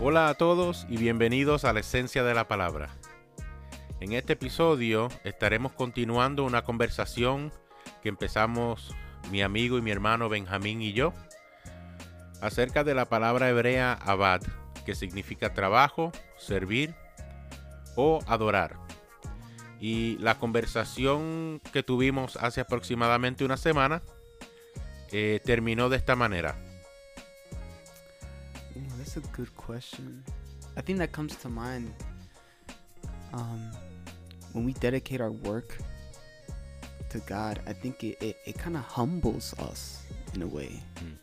Hola a todos y bienvenidos a la esencia de la palabra. En este episodio estaremos continuando una conversación que empezamos mi amigo y mi hermano Benjamín y yo acerca de la palabra hebrea abad, que significa trabajo, servir o adorar. Y la conversación que tuvimos hace aproximadamente una semana eh, terminó de esta manera. That's a good question. I think that comes to mind um, when we dedicate our work to God. I think it, it, it kind of humbles us in a way Mm.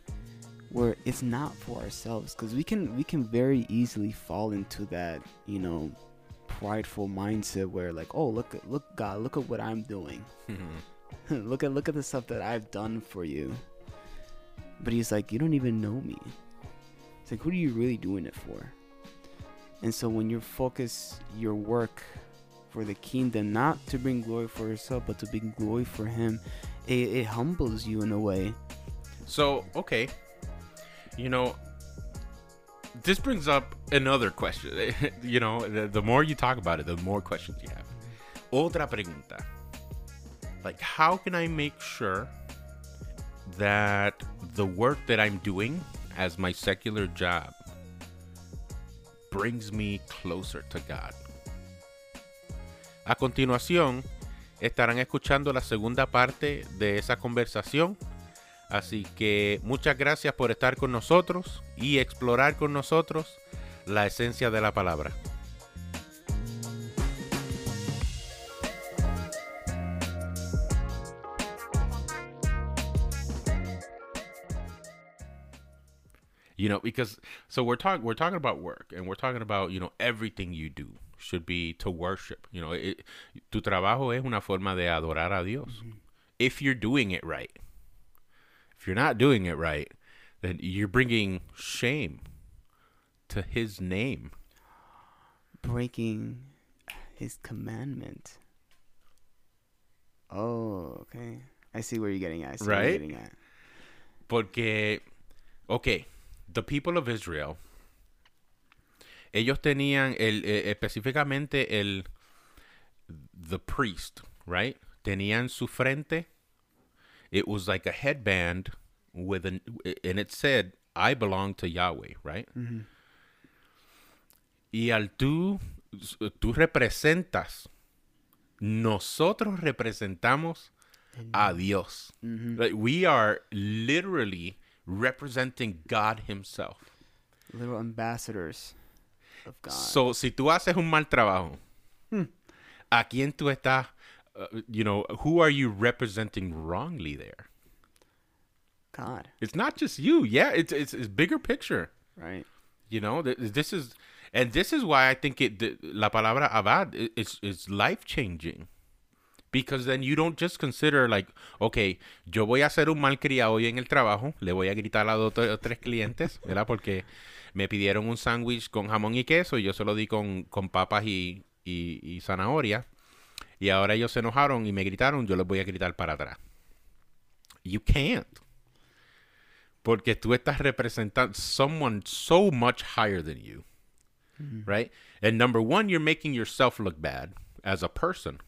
where it's not for ourselves because we can we can very easily fall into that you know prideful mindset where like oh look at look God look at what I'm doing look at look at the stuff that I've done for you. But he's like, you don't even know me. It's like, who are you really doing it for? And so when you focus your work for the kingdom, not to bring glory for yourself, but to bring glory for him, it, it humbles you in a way. So, okay. You know, this brings up another question. you know, the, the more you talk about it, the more questions you have. Otra pregunta. Like, how can I make sure that the work that I'm doing as my secular job brings me closer to God? A continuación, estarán escuchando la segunda parte de esa conversación. Así que muchas gracias por estar con nosotros y explorar con nosotros la esencia de la palabra. You know, because so we're talking we're talking about work and we're talking about, you know, everything you do should be to worship. You know, it, tu trabajo es una forma de adorar a Dios. Mm-hmm. If you're doing it right. If you're not doing it right, then you're bringing shame to his name. Breaking his commandment. Oh, okay. I see where you're getting at. I see where Right? you're getting at. Porque, okay, the people of Israel, ellos tenían el, eh, específicamente el, the priest, right? Tenían su frente. It was like a headband with an, and it said, I belong to Yahweh, right? Y al tú, tú representas, nosotros representamos a Dios. Like we are literally representing God Himself. Little ambassadors of God. So, si tú haces un mal trabajo, ¿a quién tú estás? uh, you know, who are you representing wrongly there? God, It's not just you. Yeah, it's it's, it's bigger picture. right? You know, th- this is, and this is why I think it. The, la palabra abad is is life changing, because then you don't just consider like, okay, yo voy a ser un malcriado hoy en el trabajo, le voy a gritar a dos o tres clientes, ¿verdad? Porque me pidieron un sándwich con jamón y queso y yo se lo di con, con papas y, y, y zanahoria. Y ahora ellos se enojaron y me gritaron, yo les voy a gritar para atrás. You can't. Porque tú estás representando someone so much higher than you. Right? And number one, you're making yourself look bad as a person.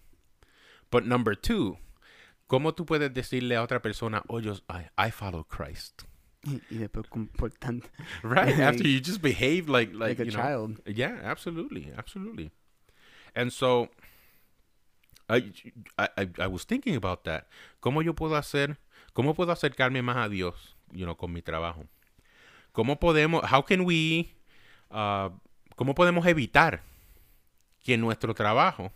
But number two, ¿cómo tú puedes decirle a otra persona, oh, yo, I, I follow Christ? Y y después comportante Right? After you just behave like, like, like a you know, child. Yeah, absolutely, absolutely. And so, I, I, I- I was thinking about that. ¿Cómo yo puedo hacer, cómo puedo acercarme más a Dios, you know, con mi trabajo? ¿Cómo podemos, how can we, uh, cómo podemos evitar que nuestro trabajo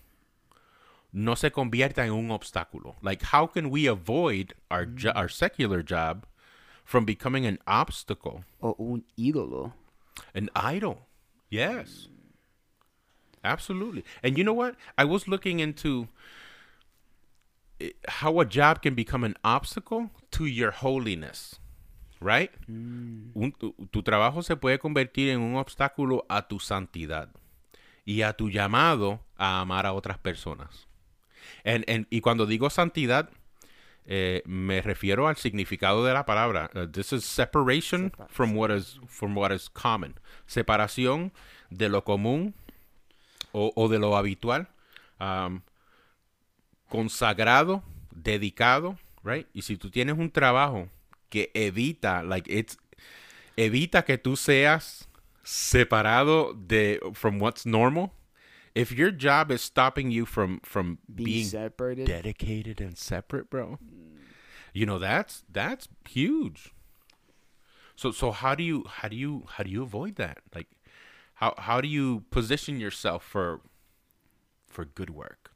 no se convierta en un obstáculo? Like, how can we avoid our, jo- our secular job from becoming an obstacle o un ídolo. an idol. Yes. Absolutely. And you know what? I was looking into eh, how a job can become an obstacle to your holiness. Right? Un- tu, tu trabajo se puede convertir en un obstáculo a tu santidad y a tu llamado a amar a otras personas. And, and- y cuando digo santidad, eh, me refiero al significado de la palabra. Uh, this is separation Separa- from what is from what is common. Separación de lo común o, o de lo habitual. Um, consagrado, dedicado, right? Y si tú tienes un trabajo que evita, like it's evita que tú seas separado de from what's normal. If your job is stopping you from from Being, being separated. dedicated and separate, bro. You know that's that's huge. So so how do you how do you how do you avoid that? Like how how do you position yourself for for good work?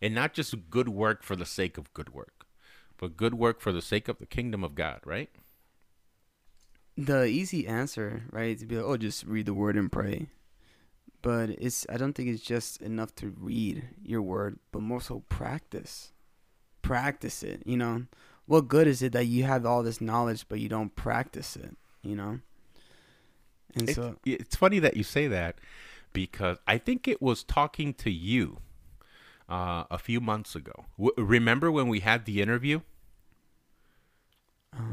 And not just good work for the sake of good work, but good work for the sake of the kingdom of God, right? the easy answer, right, to be like, oh, just read the word and pray. But it's I don't think it's just enough to read your word, but more so practice. Practice it, you know. What good is it that you have all this knowledge but you don't practice it, you know? And It's, so it's funny that you say that because I think it was talking to you uh, a few months ago. W- remember when we had the interview?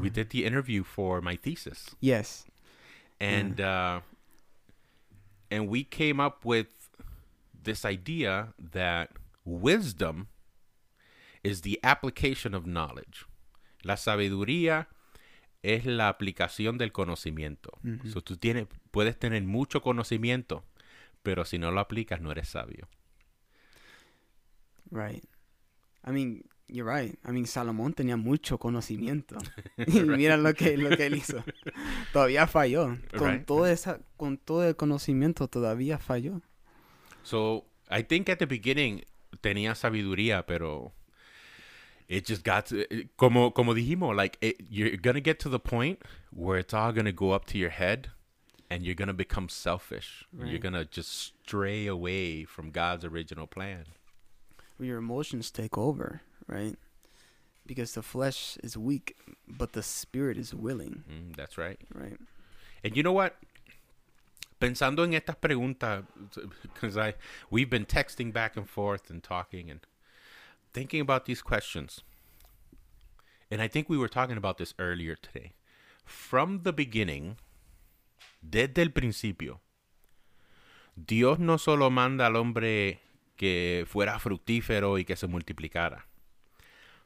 We uh, did the interview for my thesis, yes. and uh, and we came up with this idea that wisdom is the application of knowledge. La sabiduría es la aplicación del conocimiento. So, tú tienes, puedes tener mucho conocimiento, pero si no lo aplicas no eres sabio. Right. I mean, you're right. I mean, Salomón tenía mucho conocimiento. Mira lo que, lo que él hizo. Todavía falló. Con, Right. todo esa, con todo el conocimiento todavía falló. So, I think at the beginning tenía sabiduría, pero it just got to, como, como dijimos, like, it, you're gonna get to the point where it's all gonna go up to your head and you're gonna become selfish. You're gonna just stray away from God's original plan. Your emotions take over, right? Because the flesh is weak, but the spirit is willing, Mm, that's right. right? And you know what? Pensando en estas preguntas, because I we've been texting back and forth and talking and thinking about these questions. And I think we were talking about this earlier today. From the beginning, desde el principio, Dios no solo manda al hombre que fuera fructífero y que se multiplicara,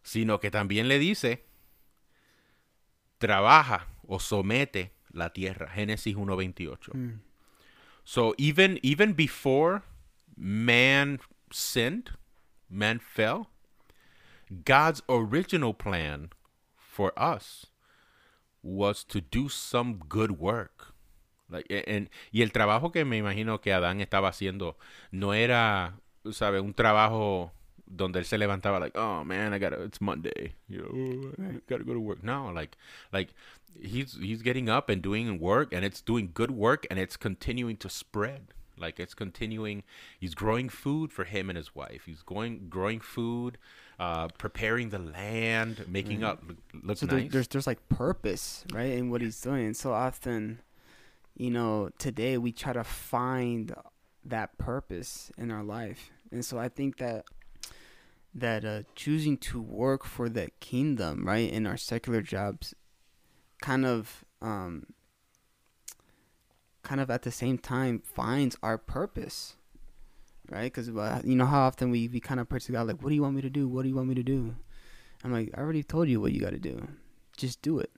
sino que también le dice, trabaja o somete la tierra. Génesis 1.28. Mm. So even even before man sinned, man fell, God's original plan for us was to do some good work. Like, and, y el trabajo que me imagino que Adán estaba haciendo no era, sabe, un trabajo donde él se levantaba like, oh man, I gotta, it's Monday, you know, I gotta go to work. No, like, like he's he's getting up and doing work, and it's doing good work, and it's continuing to spread. Like it's continuing. He's growing food for him and his wife. He's going growing food, uh, preparing the land, making Right. up look, look So nice. there's there's like purpose, right, in what he's doing. And so often, you know, today we try to find that purpose in our life, and so I think that that uh, choosing to work for the kingdom, right, in our secular jobs, kind of um, kind of at the same time finds our purpose. Right, because you know how often we, we kind of pray to God like, "What do you want me to do? What do you want me to do?" I'm like, I already told you what you got to do. Just do it.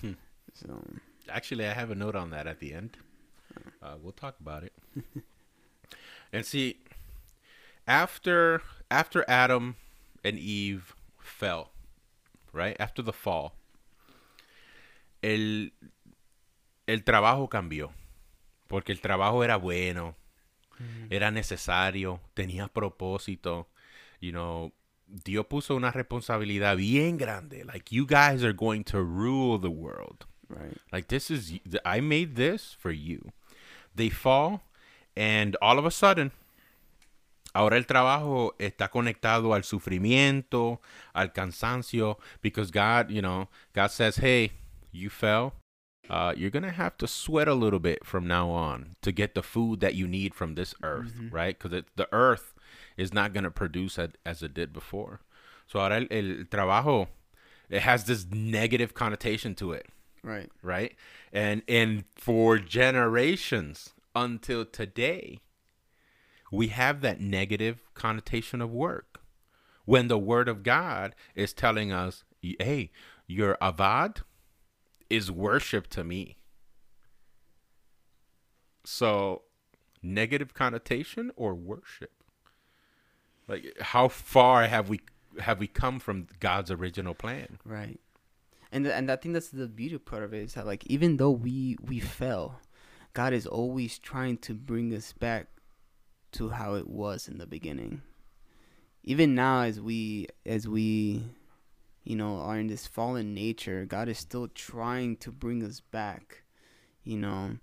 Hmm. So Actually, I have a note on that at the end. Uh, we'll talk about it. and see, after after Adam and Eve fell, right after the fall, el el trabajo cambió, porque el trabajo era bueno, mm. era necesario, tenía propósito, you know. Dios puso una responsabilidad bien grande. Like you guys are going to rule the world. right, Like this is I made this for you. They fall and all of a sudden ahora el trabajo está conectado al sufrimiento, al cansancio because God, you know, God says, "Hey, you fell. Uh, you're going to have to sweat a little bit from now on to get the food that you need from this earth, Mhm. right? Cuz the earth is not going to produce as, as it did before. So ahora el, el trabajo, it has this negative connotation to it, Right. right? And and for generations until today, we have that negative connotation of work. When the word of God is telling us, hey, your avad is worship to me. So, negative connotation or worship? Like how far have we have we come from God's original plan? Right. And and I think that's the beauty part of it is that like even though we we fell, God is always trying to bring us back to how it was in the beginning. Even now as we as we you know are in this fallen nature, God is still trying to bring us back, you know,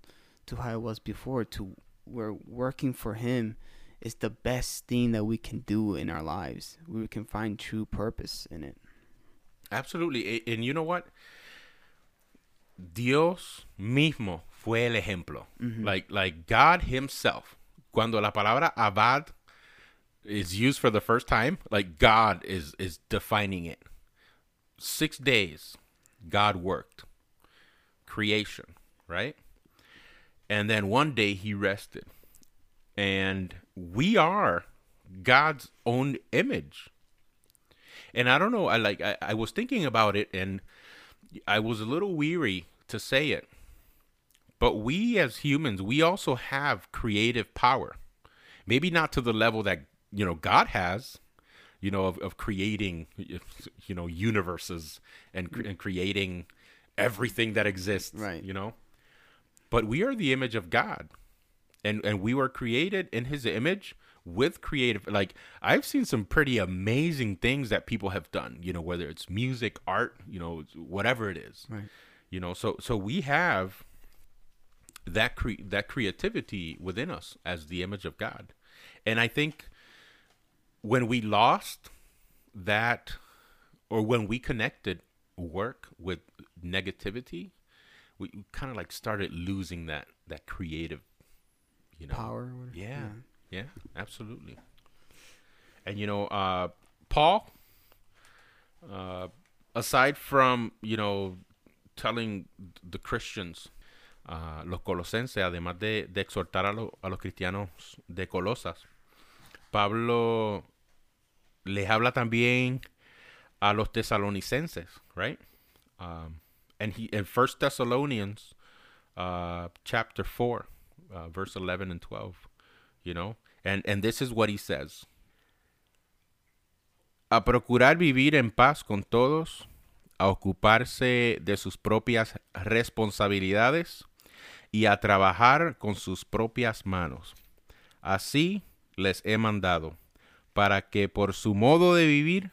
to how it was before to where working for him is the best thing that we can do in our lives. We can find true purpose in it. Absolutely. And you know what? Dios mismo fue el ejemplo. Mm-hmm. Like like God himself. Cuando la palabra abad is used for the first time, like God is is defining it. 6 days God worked. Creation, right? And then one day he rested. And we are God's own image. And I don't know, I like I, I was thinking about it and I was a little weary to say it. But we as humans, we also have creative power. Maybe not to the level that, you know, God has, you know, of, of creating, you know, universes and, and creating everything that exists, Right. you know? But we are the image of God. And and we were created in his image with creative like I've seen some pretty amazing things that people have done, you know, whether it's music, art, you know, whatever it is. Right. You know, so so we have that cre- that creativity within us as the image of God. And I think when we lost that or when we connected work with negativity, we kind of like started losing that that creative you know Power. whatever. yeah, yeah, absolutely. And you know, uh, Paul, uh, aside from you know telling the Christians, uh, los colosenses, además de, exhortar a, lo- a los cristianos de Colosas, Pablo les habla también a los tesalonicenses, right? Um, and he in First Thessalonians, uh, chapter four, uh, verse eleven and twelve, you know, and and this is what he says: a procurar vivir en paz con todos, a ocuparse de sus propias responsabilidades y a trabajar con sus propias manos. Así les he mandado, para que por su modo de vivir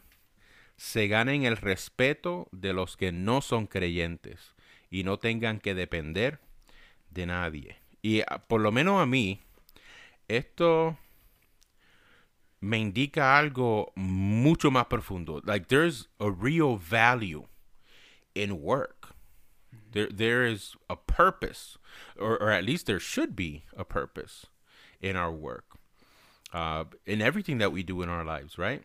se ganen el respeto de los que no son creyentes y no tengan que depender de nadie. Y ah, por lo menos a mí, esto me indica algo mucho más profundo. Like there's a real value in work. There there is a purpose, or or at least there should be a purpose in our work, uh, in everything that we do in our lives, right?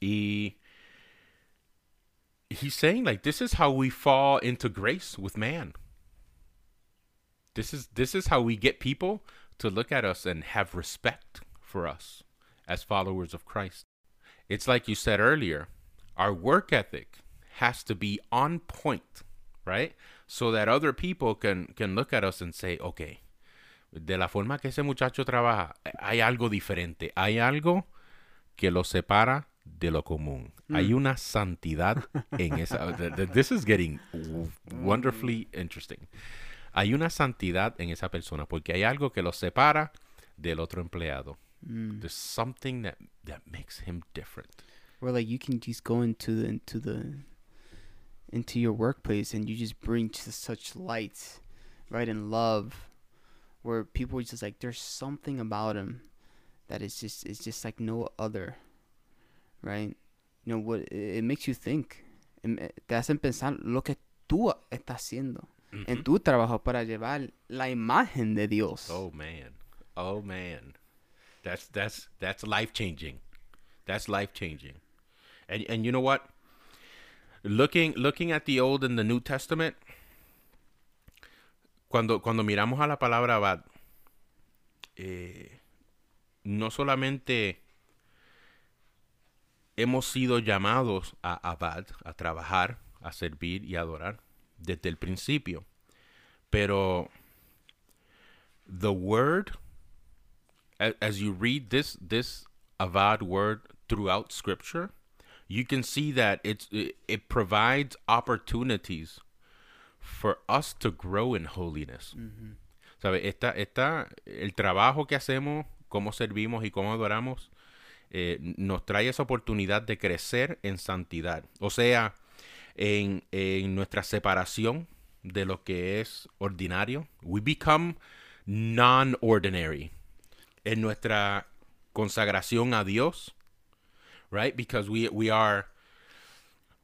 Y he's saying like this is how we fall into grace with man. This is this is how we get people to look at us and have respect for us as followers of Christ. It's like you said earlier, our work ethic has to be on point, right? So that other people can can look at us and say, "Okay, de la forma que ese muchacho trabaja, hay algo diferente, hay algo que lo separa de lo común. Hay una santidad en esa. th- th- This is getting wonderfully interesting. Hay una santidad en esa persona porque hay algo que lo separa del otro empleado. There's something that that makes him different. Where like you can just go into the into the into your workplace and you just bring just such light, right, and love, where people are just like there's something about him that is just it's just like no other, right? You know what? It, it makes you think. Eh, Te hacen pensar lo que tú estás haciendo en tu trabajo para llevar la imagen de Dios. Oh man. Oh man. That's that's that's life changing. That's life changing. And and you know what? Looking looking at the Old and the New Testament, cuando cuando miramos a la palabra abad, eh, no solamente hemos sido llamados a abad, a trabajar, a servir y adorar desde el principio, pero the word as you read this this avad word throughout scripture you can see that it's it, it provides opportunities for us to grow in holiness Mm-hmm. ¿Sabe? Esta, esta, el trabajo que hacemos, cómo servimos y cómo adoramos, eh, nos trae esa oportunidad de crecer en santidad. O sea, en, en nuestra separación de lo que es ordinario. We become non-ordinary. En nuestra consagración a Dios, right? Because we, we are,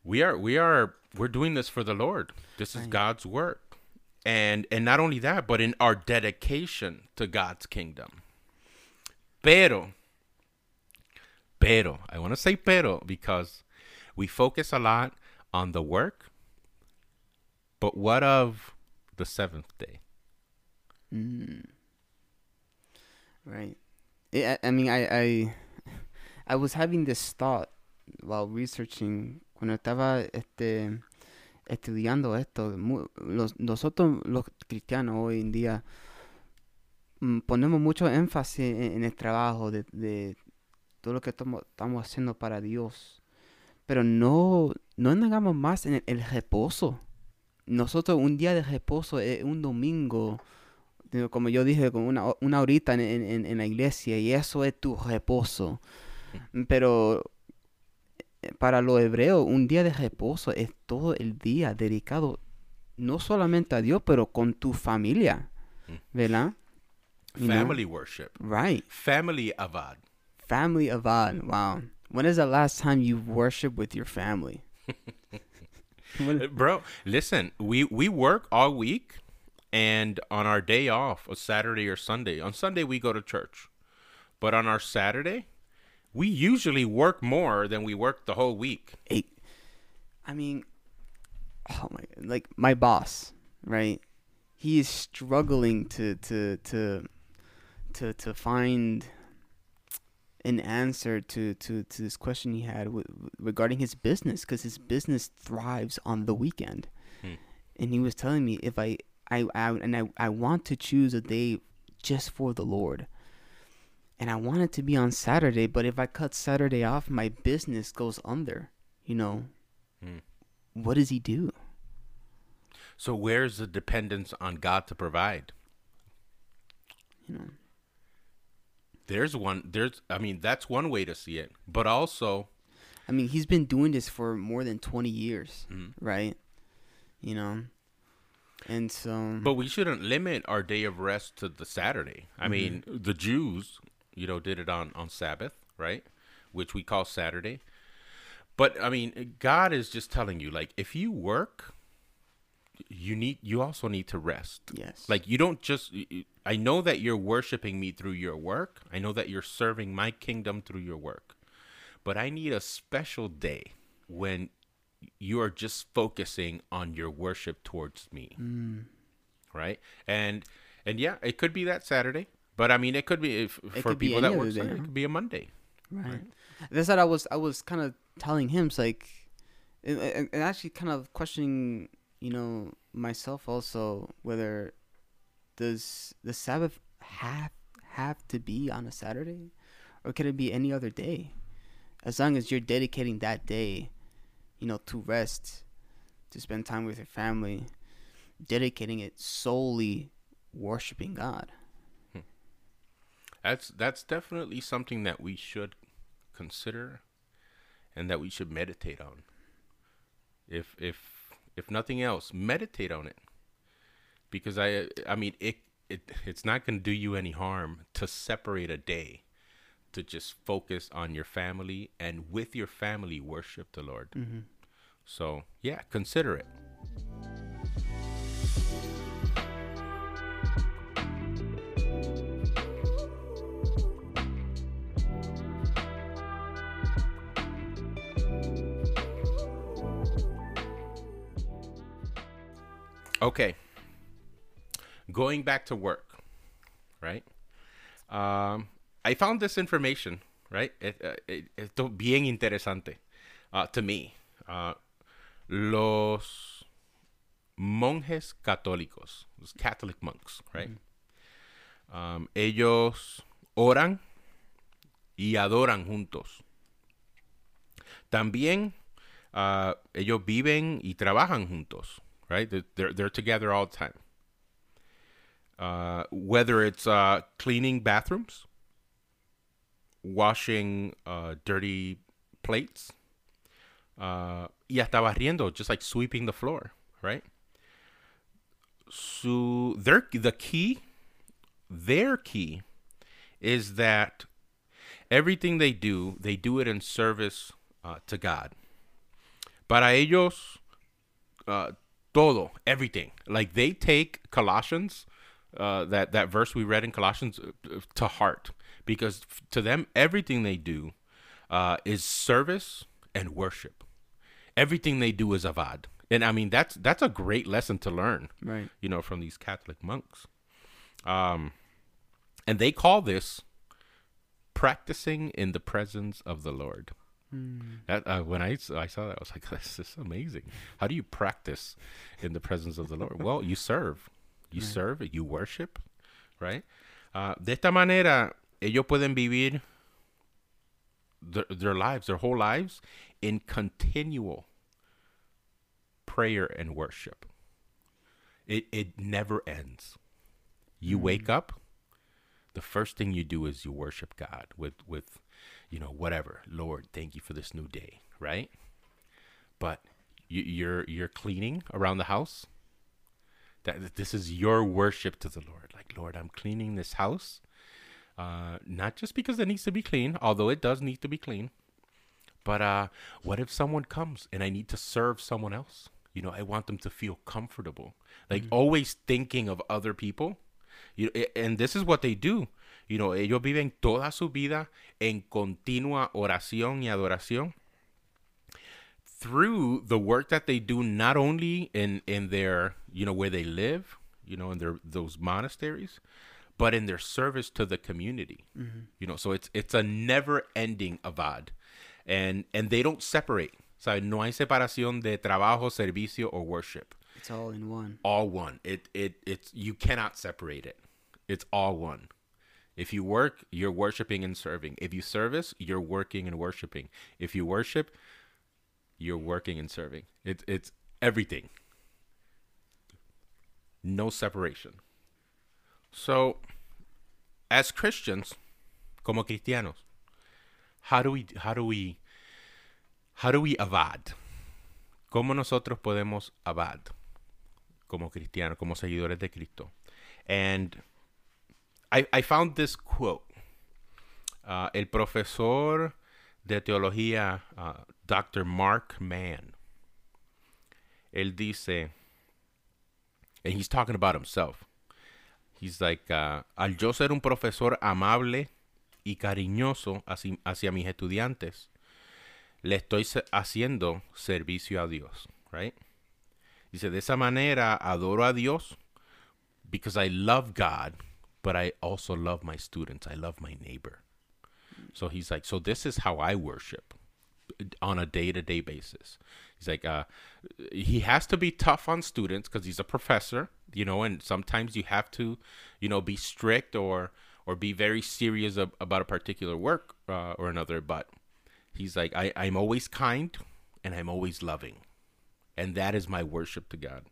we are, we are, we're doing this for the Lord. This is Right. God's work. And, and not only that, but in our dedication to God's kingdom. Pero, pero, I want to say pero because we focus a lot on the work, but what of the seventh day? Mm. Right. I, I mean, I, I, I was having this thought while researching cuando estaba este estudiando esto. nosotros los cristianos hoy en día mm, ponemos mucho énfasis en, en el trabajo de, todo lo que estamos, haciendo para Dios, pero no no hagamos más en el, reposo. Nosotros un día de reposo es un domingo como yo dije, con una, una horita en- en la iglesia y eso es tu reposo. Pero eh, para los hebreos, un día de reposo es todo el día dedicado no solamente a Dios, pero con tu familia. Mm. ¿Verdad? You know? Family worship. Right. Family avad. Family avad. Wow. When is the last time you worship with your family? Bro, listen, we, we work all week and on our day off, a Saturday or Sunday. On Sunday we go to church. But on our Saturday, we usually work more than we work the whole week. Hey, I mean, oh my, like my boss, right? He is struggling to to to to to find an answer to to to this question he had w- regarding his business because his business thrives on the weekend, Hmm. and he was telling me if I I, I and I I want to choose a day just for the Lord. And I want it to be on Saturday, but if I cut Saturday off, my business goes under. You know, Hmm. what does he do? So where's the dependence on God to provide? You know, There's one there's I mean that's one way to see it. But also I mean, he's been doing this for more than 20 years, Mhm. right? You know, and so, But we shouldn't limit our day of rest to the Saturday. I mean, the Jews, you know, did it on on Sabbath, right? Which we call Saturday. But I mean, God is just telling you like if you work, you need you also need to rest. yes, Like you don't just I know that you're worshiping me through your work. I know that you're serving my kingdom through your work. But I need a special day when you are just focusing on your worship towards me. Mm. Right? And and yeah, it could be that Saturday. But I mean, it could be if, for could people any that work it could be a Monday. right. That's what I was. I was kind of telling him. It's like, and, and and actually, kind of questioning, you know, myself also whether does the Sabbath have have to be on a Saturday, or can it be any other day? As long as you're dedicating that day, you know, to rest, to spend time with your family, dedicating it solely worshiping God. That's that's definitely something that we should consider and that we should meditate on. If if if nothing else, meditate on it. Because I I mean it it it's not going to do you any harm to separate a day to just focus on your family and with your family worship the Lord. Mm-hmm. So, yeah, consider it. Okay. Going back to work, right? Um, I found this information, right? It, uh, it, esto bien interesante uh, to me. Uh, los monjes católicos, los Catholic monks, right? Um, ellos oran y adoran juntos. También uh, ellos viven y trabajan juntos, right? They're, they're together all the time. Uh, whether it's uh, cleaning bathrooms, washing uh, dirty plates, uh, y hasta barriendo, just like sweeping the floor, right? So their the key, their key, is that everything they do, they do it in service uh, to God. Para ellos, uh, todo, everything. Like they take Colossians, uh, that that verse we read in Colossians, uh, to heart because to them everything they do uh, is service and worship. Everything they do is avad, and I mean that's that's a great lesson to learn. Right. You know, from these Catholic monks, um, and they call this practicing in the presence of the Lord. That uh, when I saw that, I was like, "This is amazing. How do you practice in the presence of the Lord?" Well, you serve, you serve, you worship, right? Uh, de esta manera, ellos pueden vivir their, their lives, their whole lives, in continual prayer and worship. It it never ends. You wake up, the first thing you do is you worship God with with you know whatever lord thank you for this new day right? But you, you're you're cleaning around the house? That this is your worship to the lord. Like lord i'm cleaning this house uh not just because it needs to be clean although it does need to be clean but uh what if someone comes and i need to serve someone else? You know i want them to feel comfortable. Like always thinking of other people. You, a- and this is what they do. You know, ellos viven toda su vida en continua oración y adoración through the work that they do not only in in their, you know, where they live, you know, in their those monasteries, but in their service to the community. Mm-hmm. You know, so it's it's a never-ending avad. And and they don't separate. So no hay separación de trabajo, servicio or worship It's all in one. all one. It it it's you cannot separate it. It's all one. If you work, you're worshiping and serving. If you service, you're working and worshiping. If you worship, you're working and serving. It's it's everything. No separation. So, as Christians, como cristianos, how do we how do we how do we avad? ¿Cómo nosotros podemos avad? como cristianos, como seguidores de Cristo. And I, I found this quote. Uh, el profesor de teología, uh, Dr. Mark Mann, él dice, and he's talking about himself. He's like, uh, al yo ser un profesor amable y cariñoso hacia, mis estudiantes, le estoy haciendo servicio a Dios, right? Dice, de esa manera adoro a Dios because I love God, but I also love my students. I love my neighbor. So he's like, so this is how I worship on a day to day basis. He's like, uh, he has to be tough on students because he's a professor, you know, and sometimes you have to, you know, be strict or or be very serious ab- about a particular work uh, or another. But he's like, I, I'm always kind and I'm always loving and that is my worship to God.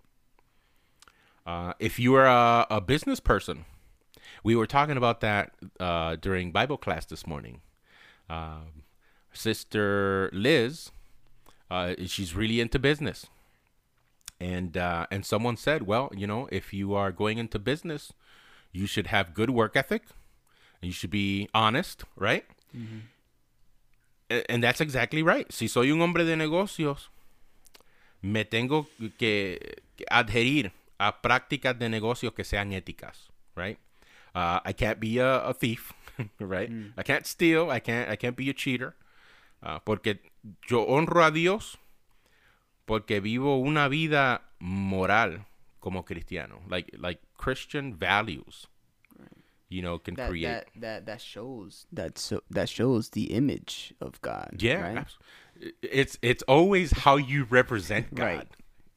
Uh, if you are a, a business person, we were talking about that uh, during Bible class this morning. Um, Sister Liz, uh, she's really into business, and uh, and someone said, well, you know, if you are going into business, you should have good work ethic, and you should be honest, right? A- And that's exactly right. Si soy un hombre de negocios, me tengo que que adherir a prácticas de negocios que sean éticas, right? Uh, I can't be a, a thief, right? I can't steal. I can't. I can't be a cheater, uh, porque yo honro a Dios, porque vivo una vida moral como cristiano. Like like Christian values. Right. You know, can that, create that that that shows that so that shows the image of God. Yeah, right? abs- it's it's always how you represent God. Right.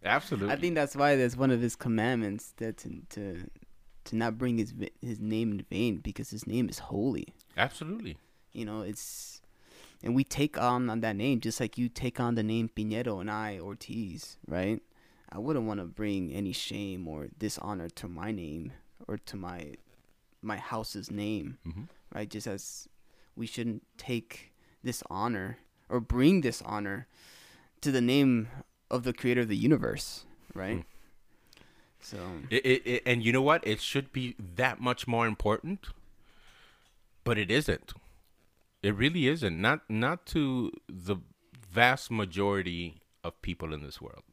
Absolutely. I think that's why there's one of his commandments that to to, to not bring his his name in vain because his name is holy. Absolutely. You know, it's and we take on, on that name just like you take on the name Pinedo and I Ortiz, right? I wouldn't want to bring any shame or dishonor to my name or to my my house's name, Mhm. right? Just as we shouldn't take this honor or bring this honor to the name of the creator of the universe, right? Mm. So It, it, it, and you know what? It should be that much more important, but it isn't. It really isn't. Not not to the vast majority of people in this world.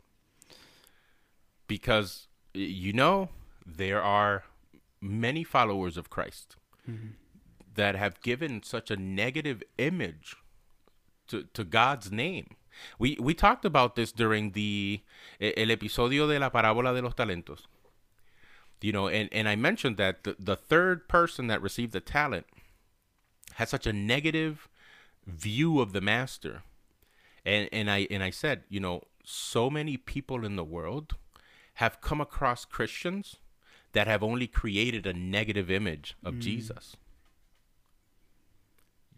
Because you know there are many followers of Christ mm-hmm. that have given such a negative image to, to God's name. We we talked about this during the el episodio de la parábola de los talentos. You know, and, and I mentioned that the, the third person that received the talent had such a negative view of the master. And and I and I said, you know, so many people in the world have come across Christians that have only created a negative image of mm. Jesus.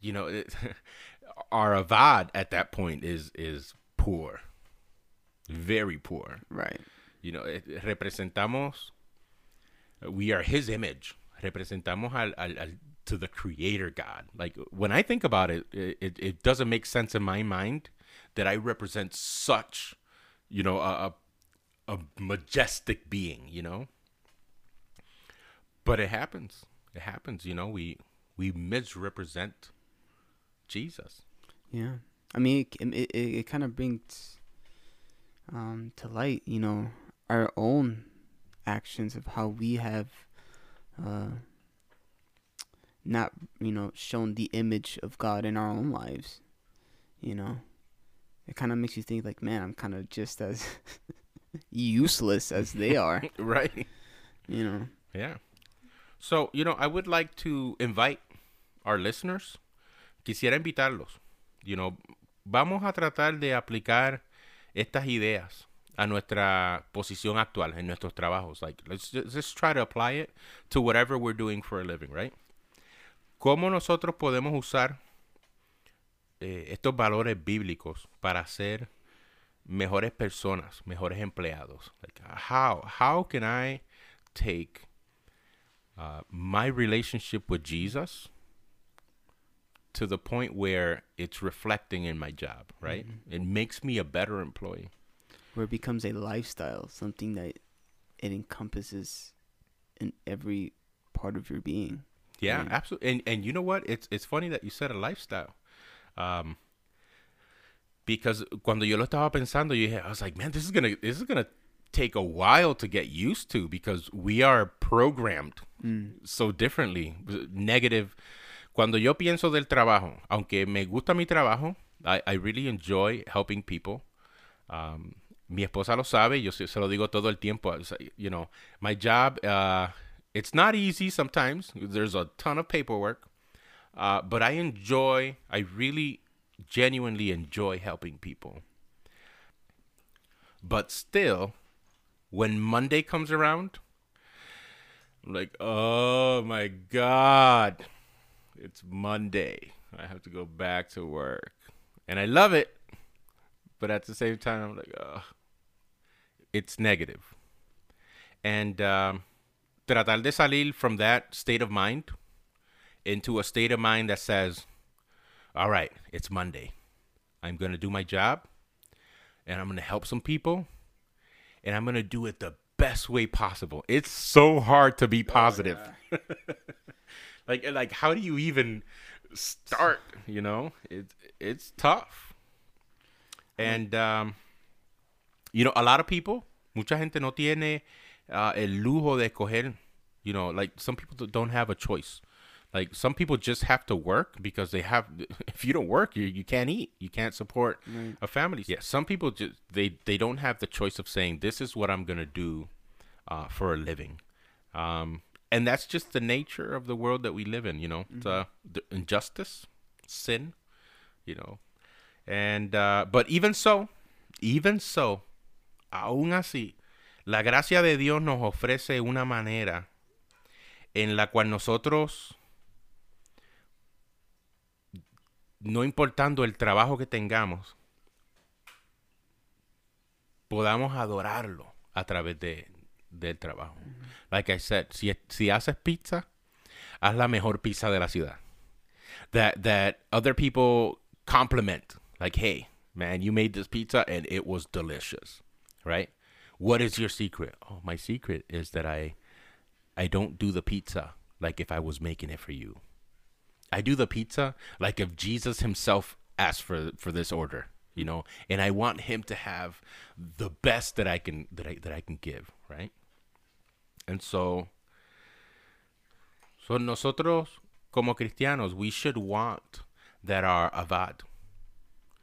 You know, it, our avad at that point is is poor, very poor. right. You know, eh, representamos, we are His image. Representamos al, al, al to the Creator God. Like when I think about it, it, it, it doesn't make sense in my mind that I represent such, you know, a, a, a majestic being. You know, but it happens. It happens. You know, we we misrepresent Jesus. Yeah, I mean, it it, it, kind of brings um, to light, you know, our own actions of how we have uh, not, you know, shown the image of God in our own lives. You know, it kind of makes you think, like, man, I'm kind of just as useless as they are. right. You know, Yeah. So, you know, I would like to invite our listeners. Quisiera invitarlos. You know, vamos a tratar de aplicar estas ideas a nuestra posición actual en nuestros trabajos. Like, let's just, try to apply it to whatever we're doing for a living, right? ¿Cómo nosotros podemos usar eh, estos valores bíblicos para ser mejores personas, mejores empleados? Like, how how can I take uh, my relationship with Jesus to the point where it's reflecting in my job, right? It makes me a better employee. where it becomes a lifestyle, something that it encompasses in every part of your being. Yeah, Right. absolutely. And and you know what? It's it's funny that you said a lifestyle. Um because cuando yo lo estaba pensando, yo I was like, man, this is gonna this is gonna take a while to get used to because we are programmed so differently. Negative. Cuando yo pienso del trabajo, aunque me gusta mi trabajo, I, I really enjoy helping people. Um, mi esposa lo sabe, yo se, se lo digo todo el tiempo. You know, my job, uh, it's not easy sometimes. There's a ton of paperwork. Uh, but I enjoy, I really genuinely enjoy helping people. But still, when Monday comes around, I'm like, oh my God, it's Monday. I have to go back to work. And I love it. But at the same time, I'm like, oh, it's negative. And um, tratar de salir from that state of mind into a state of mind that says, all right, it's Monday. I'm going to do my job and I'm going to help some people and I'm going to do it the best way possible. It's so hard to be positive. like like how do you even start, you know? It's it's tough. And um you know, a lot of people, mucha gente no tiene uh, el lujo de escoger, you know, like some people don't have a choice. Like some people just have to work because they have. If you don't work, you you can't eat. You can't support a family. Yeah, some people just they they don't have the choice of saying this is what I'm gonna do uh, for a living. Um, and that's just the nature of the world that we live in, you know, mm-hmm. uh, the injustice, sin, you know. And, uh, but even so, even so, aún así, la gracia de Dios nos ofrece una manera en la cual nosotros, no importando el trabajo que tengamos, podamos adorarlo a través de, del trabajo. Like I said, si, si haces pizza, haz la mejor pizza de la ciudad. That that other people compliment. Like, hey, man, you made this pizza and it was delicious. Right? What is your secret? Oh, my secret is that I I don't do the pizza like if I was making it for you. I do the pizza like if Jesus himself asked for for this order you know, and I want him to have the best that I can that I that I can give, right? And so so nosotros como cristianos, we should want that our avad,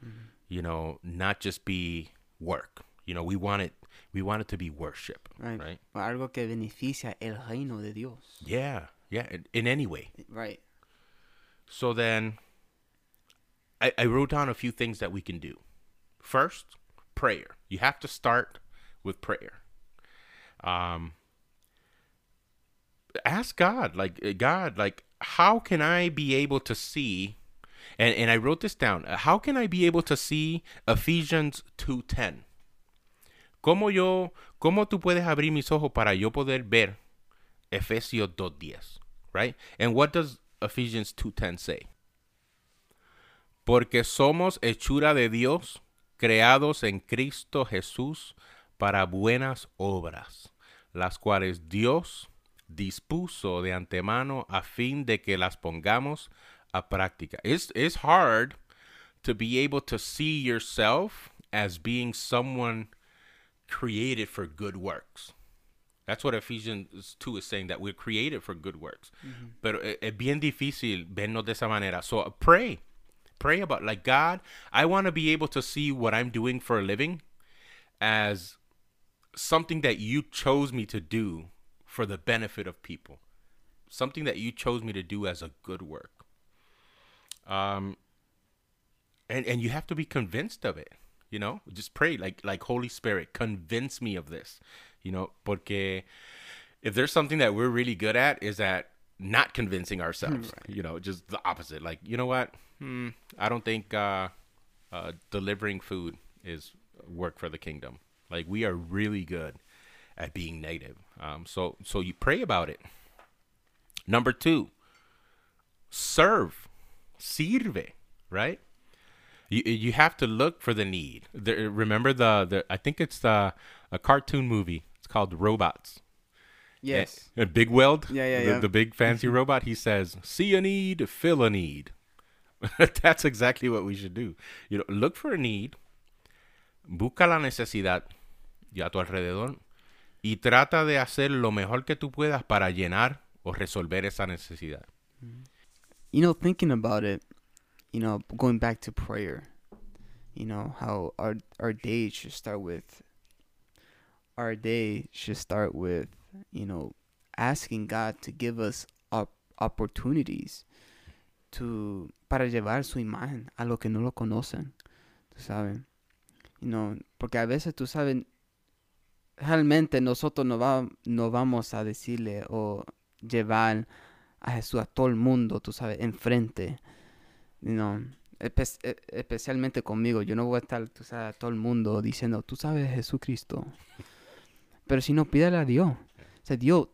mm-hmm. you know, not just be work. You know, we want it we want it to be worship, right? right? Algo que beneficia el reino de Dios. Yeah, yeah, in, in any way. Right. So then I, I wrote down a few things that we can do. First, prayer. You have to start with prayer. Um, ask God, like uh, God, like how can I be able to see? And and I wrote this down. Uh, how can I be able to see Ephesians two ten? ¿Cómo yo, cómo tú puedes abrir mis ojos para yo poder ver Efesios 2.10, right? And what does Ephesians 2.10 say? Porque somos hechura de Dios, creados en Cristo Jesús para buenas obras, las cuales Dios dispuso de antemano a fin de que las pongamos a práctica. It's, it's hard to be able to see yourself as being someone created for good works. That's what Ephesians 2 is saying, that we're created for good works. Mm-hmm. Pero es bien difícil vernos de esa manera. So pray. Pray about like God, I want to be able to see what I'm doing for a living as something that you chose me to do for the benefit of people. Something that you chose me to do as a good work. Um and and you have to be convinced of it, you know? Just pray like like Holy Spirit, convince me of this. You know, porque if there's something that we're really good at is that not convincing ourselves. Right. You know, just the opposite. Like, you know what? Hmm, I don't think uh, uh, delivering food is work for the kingdom. Like, we are really good at being negative. Um, so, so you pray about it. Number two, serve, sirve, right? You you have to look for the need. There, remember the the I think it's the a cartoon movie. It's called Robots Yes. And, Big Weld, yeah, yeah, the, yeah. the big fancy mm-hmm. robot, he says, "See a need, fill a need." That's exactly what we should do. You know, look for a need, busca la necesidad y a tu alrededor y trata de hacer lo mejor que tú puedas para llenar o resolver esa necesidad. You know, thinking about it, you know, going back to prayer, you know, how our our day should start with our day should start with you know, asking God to give us op opportunities to para llevar su imagen a los que no lo conocen, tú sabes. You know, porque a veces tú sabes realmente nosotros no, va, no vamos a decirle o llevar a Jesús a todo el mundo, tú sabes, enfrente. Espe e, especialmente conmigo, yo no voy a estar, tú sabes, a todo el mundo diciendo, tú sabes Jesucristo. Pero si no, pídele a Dios. O sea, Dios,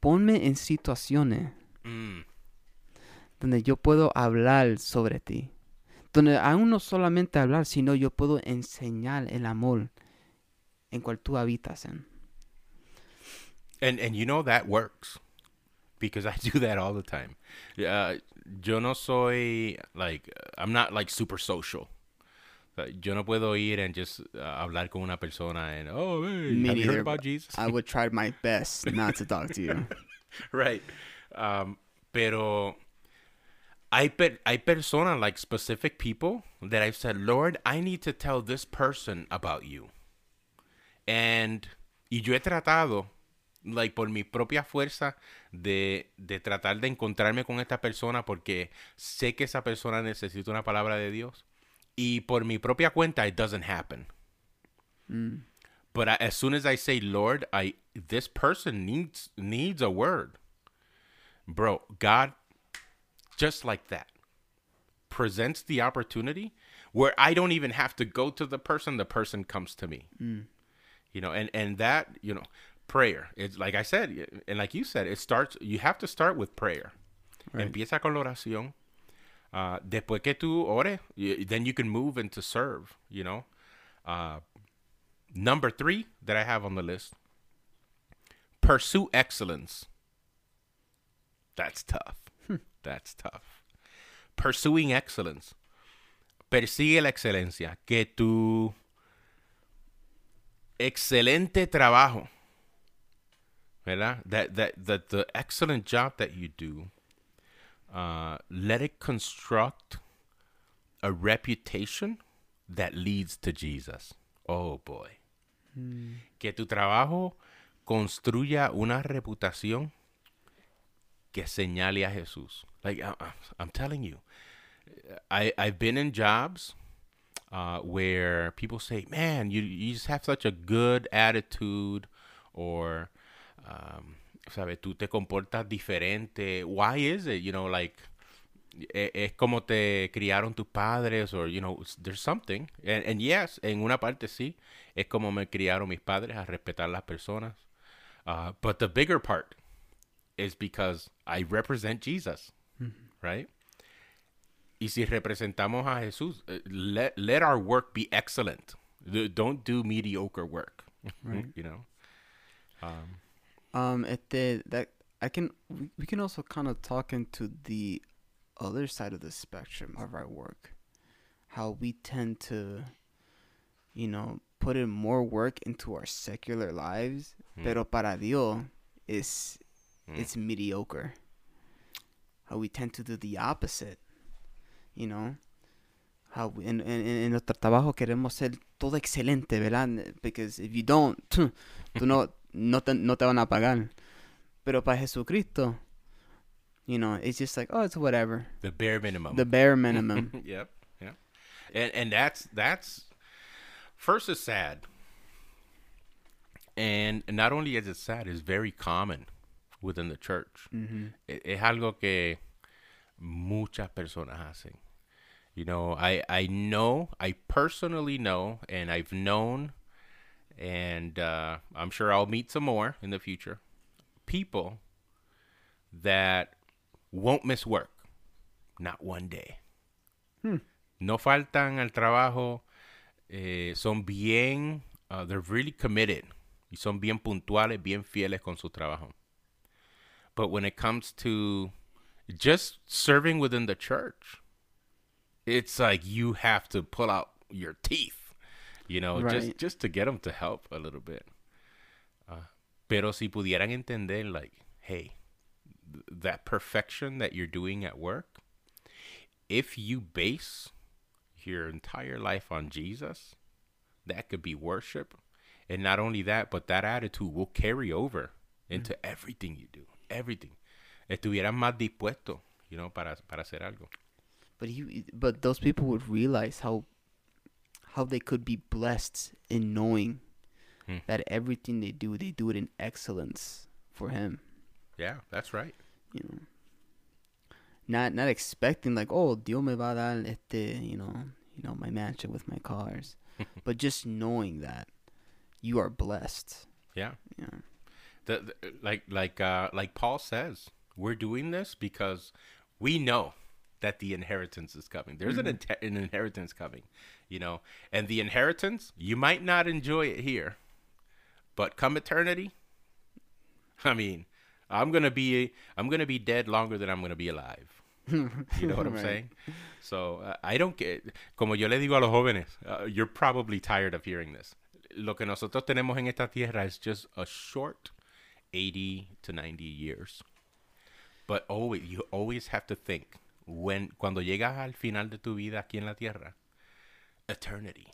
ponme en situaciones mm. donde yo puedo hablar sobre ti. Donde aún no solamente hablar, sino yo puedo enseñar el amor en cual tú habitas en. And and you know that works because I do that all the time. Uh, yo no soy like I'm not like super social. Yo no puedo ir and just uh, hablar con una persona and oh hey, Me have you heard about Jesus? I would try my best not to talk to you. right. Um, pero I per I persona like specific people that I've said, Lord, I need to tell this person about you. And Y yo he tratado, like, por mi propia fuerza, de, de tratar de encontrarme con esta persona porque sé que esa persona necesita una palabra de Dios. Y por mi propia cuenta, it doesn't happen. Mm. But I, as soon as I say, Lord, I this person needs needs a word, bro. God, just like that, presents the opportunity where I don't even have to go to the person; the person comes to me. You know, and and that you know, prayer. It's like I said, and like you said, it starts. You have to start with prayer. Right. Empieza con la oración. Uh, después que tú ores, then you can move into serve. You know. Uh, number three that I have on the list pursue excellence. That's tough. That's tough. Pursuing excellence. Persigue la excelencia. Que tu excelente trabajo, ¿verdad? That, that, that the excellent job that you do, uh, let it construct a reputation that leads to Jesus. Oh boy. Que tu trabajo construya una reputación que señale a Jesús. Like I- I'm telling you, I I've been in jobs uh, where people say, "Man, you you just have such a good attitude," or um, "Sabe, tú te comportas diferente." Why is it? You know, like es como te criaron tus padres or you know there's something and, and yes en una parte sí es como me criaron mis padres a respetar las personas uh, but the bigger part is because I represent Jesus right y si representamos a Jesús eh, let, let our work be excellent don't do mediocre work Right. you know um, Um, este, that I can we, we can also kind of talk into the other side of the spectrum of our work, how we tend to, you know, put in more work into our secular lives, Mm. pero para Dios is Mm. it's mediocre. How we tend to do the opposite, you know. How en, en, en nuestro trabajo queremos ser todo excelente, ¿verdad? Because if you don't, tú no, no, te, no te van a pagar. Pero para Jesucristo, you know, it's just like, oh, it's whatever. the bare minimum The bare minimum. yep, yep. And and that's that's first is sad. And not only is it sad, it's very common within the church. hmm E- Es algo que muchas personas hacen. You know, I I know, I personally know, and I've known, and uh, I'm sure I'll meet some more in the future. People that won't miss work, not one day. Hmm. No faltan al trabajo. eh, son bien, uh, they're really committed. Y son bien puntuales, bien fieles con su trabajo. But when it comes to just serving within the church, it's like you have to pull out your teeth, you know, just Right. just to get them to help a little bit. Uh, pero si pudieran entender, like, hey, th- that perfection that you're doing at work, if you base your entire life on Jesus, that could be worship. And not only that, but that attitude will carry over into everything you do. Everything. Estuvieran más dispuestos, you know, para, para hacer algo. But he, but those people would realize how, how they could be blessed in knowing Hmm. that everything they do, they do it in excellence for Him. Yeah, that's right. You know, not not expecting like, oh, Dios me va a dar este, you know, you know, my mansion with my cars, but just knowing that you are blessed. Yeah. Yeah. The, the like like uh like Paul says, we're doing this because we know that the inheritance is coming. There's an inte- an inheritance coming, you know. And the inheritance, you might not enjoy it here, but come eternity, I mean, I'm going to be I'm going to be dead longer than I'm going to be alive. You know what I'm Right. saying? So uh, I don't get, como yo le digo a los jóvenes, uh, you're probably tired of hearing this. Lo que nosotros tenemos en esta tierra is just a short 80 to 90 years. But always, you always have to think when, cuando llegas al final de tu vida aquí en la tierra, eternity.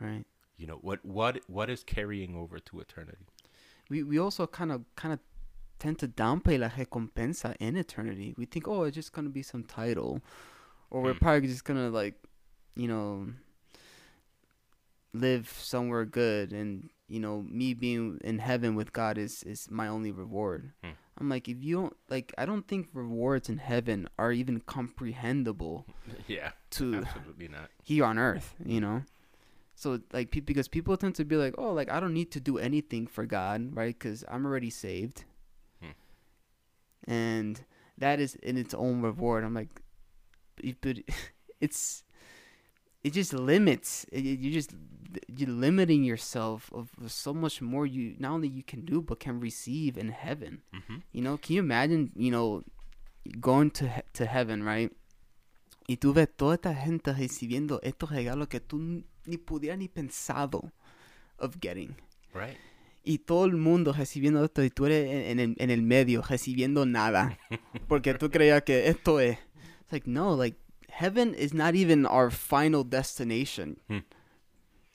Right. You know, what, what, what is carrying over to eternity? we we also kind of kind of tend to downplay la recompensa in eternity. We think, oh, it's just gonna be some title, or we're Mm. probably just gonna like, you know, live somewhere good, and you know, me being in heaven with God is is my only reward. Mm. I'm like, if you don't like, I don't think rewards in heaven are even comprehensible Yeah, to absolutely not. here on earth, you know? So like pe- because people tend to be like, "Oh, like I don't need to do anything for God, right? Cuz I'm already saved." Hmm. And that is in its own reward. I'm like but it's it just limits it, you just you're limiting yourself of so much more you not only you can do but can receive in heaven. hmm You know, can you imagine, you know, going to he- to heaven, right? Y tú ves toda esta gente recibiendo estos regalos que tú ni pudieras ni pensado of getting. Right. Y todo el mundo recibiendo esto y tú eres en, en en el medio recibiendo nada. Porque tú creías que esto es. It's like, no, like, heaven is not even our final destination. Hmm.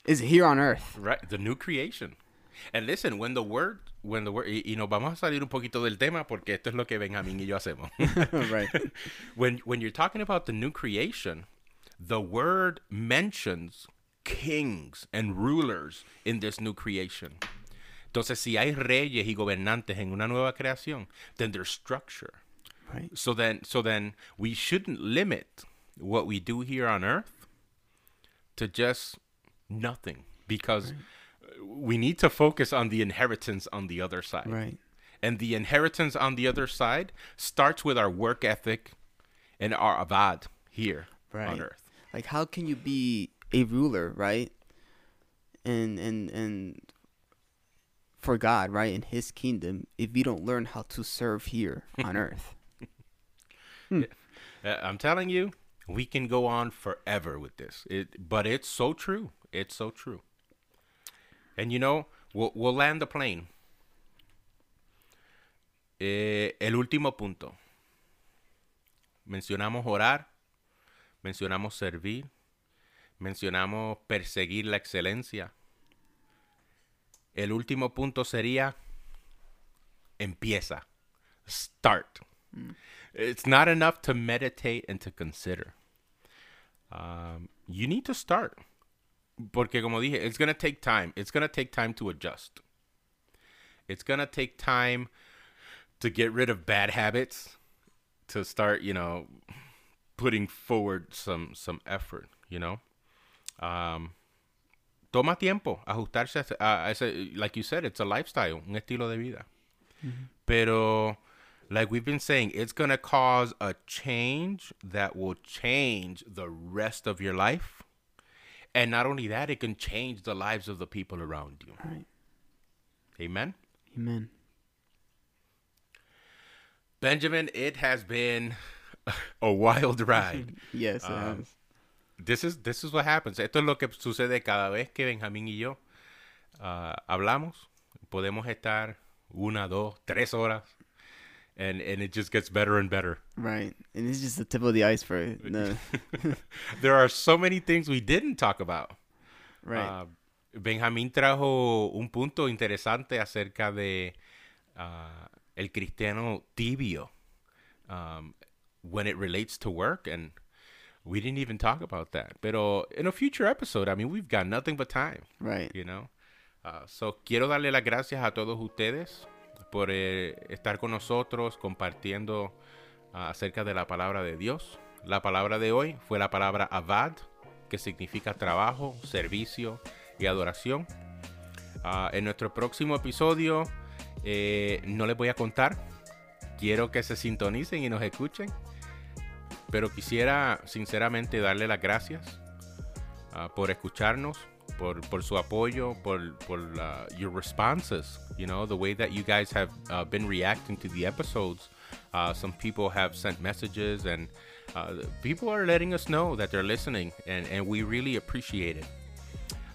It's here on earth. Right, the new creation. And listen, when the word, when the word, y, y nos vamos a salir un poquito del tema porque esto es lo que Benjamín y yo hacemos. right. when when you're talking about the new creation, the word mentions kings and rulers in this new creation. Entonces, si hay reyes y gobernantes en una nueva creación, then there's structure. Right. So then, so then we shouldn't limit what we do here on earth to just nothing because we need to focus on the inheritance on the other side. Right. And the inheritance on the other side starts with our work ethic and our avad here Right. on earth. like how can you be a ruler right and and and for god right in his kingdom if you don't learn how to serve here on earth Uh, I'm telling you, we can go on forever with this. It, but it's so true. It's so true. And you know, we'll, we'll land the plane. Eh, el último punto. Mencionamos orar, mencionamos servir, mencionamos perseguir la excelencia. El último punto sería empieza. Start. It's not enough to meditate and to consider. Um, you need to start. Porque como dije, it's going to take time. It's going to take time to adjust. It's going to take time to get rid of bad habits, to start, you know, putting forward some some effort, you know. Um, toma tiempo ajustarse a, a ese, like you said, it's a lifestyle, un estilo de vida. Pero, like we've been saying, it's going to cause a change that will change the rest of your life. And not only that, it can change the lives of the people around you. right Amen. amen Benjamin, it has been a wild ride. yes it Um, has. this is this is what happens. Esto es lo que sucede cada vez que Benjamín y yo ah, hablamos. Podemos estar una, dos, tres horas, and and it just gets better and better. right and it's just the tip of the iceberg no, There are so many things we didn't talk about. right Ah, Benjamín trajo un punto interesante acerca de ah, el cristiano tibio um, when it relates to work, and we didn't even talk about that. Pero in a future episode, I mean, we've got nothing but time, right you know. Ah, so quiero darle las gracias a todos ustedes por eh, estar con nosotros compartiendo ah, acerca de la palabra de Dios. La palabra de hoy fue la palabra avad, que significa trabajo, servicio y adoración. Ah, en nuestro próximo episodio eh, no les voy a contar. Quiero que se sintonicen y nos escuchen. Pero quisiera sinceramente darle las gracias ah, por escucharnos, por, por su apoyo, por, por uh, your responses. You know, the way that you guys have uh, been reacting to the episodes. Uh, some people have sent messages and uh, people are letting us know that they're listening and, and we really appreciate it.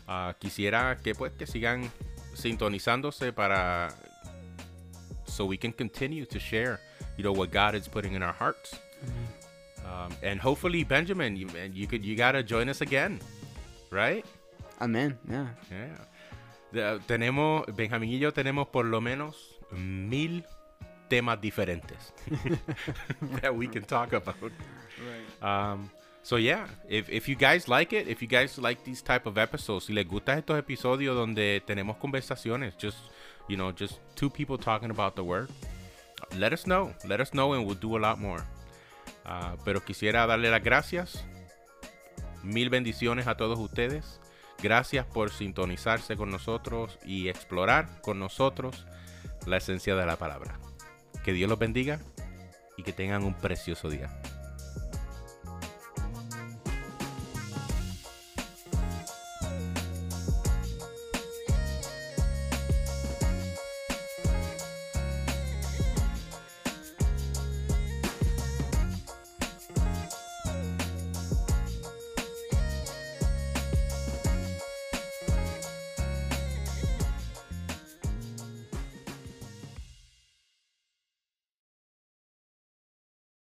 Ah, quisiera que pues que sigan sintonizándose para so we can continue to share you know what God is putting in our hearts. Um, and hopefully Benjamin you man, you could you got to join us again. Right? Amen yeah Yeah. Tenemos, Benjamín y yo tenemos por lo menos mil temas diferentes that we can talk about. Um, so yeah, if, if you guys like it, if you guys like these type of episodes, si les gustan estos episodios donde tenemos conversaciones, just you know, just two people talking about the word, let us know, let us know, and we'll do a lot more. Ah, pero quisiera darle las gracias, mil bendiciones a todos ustedes. Gracias por sintonizarse con nosotros y explorar con nosotros la esencia de la palabra. Que Dios los bendiga y que tengan un precioso día.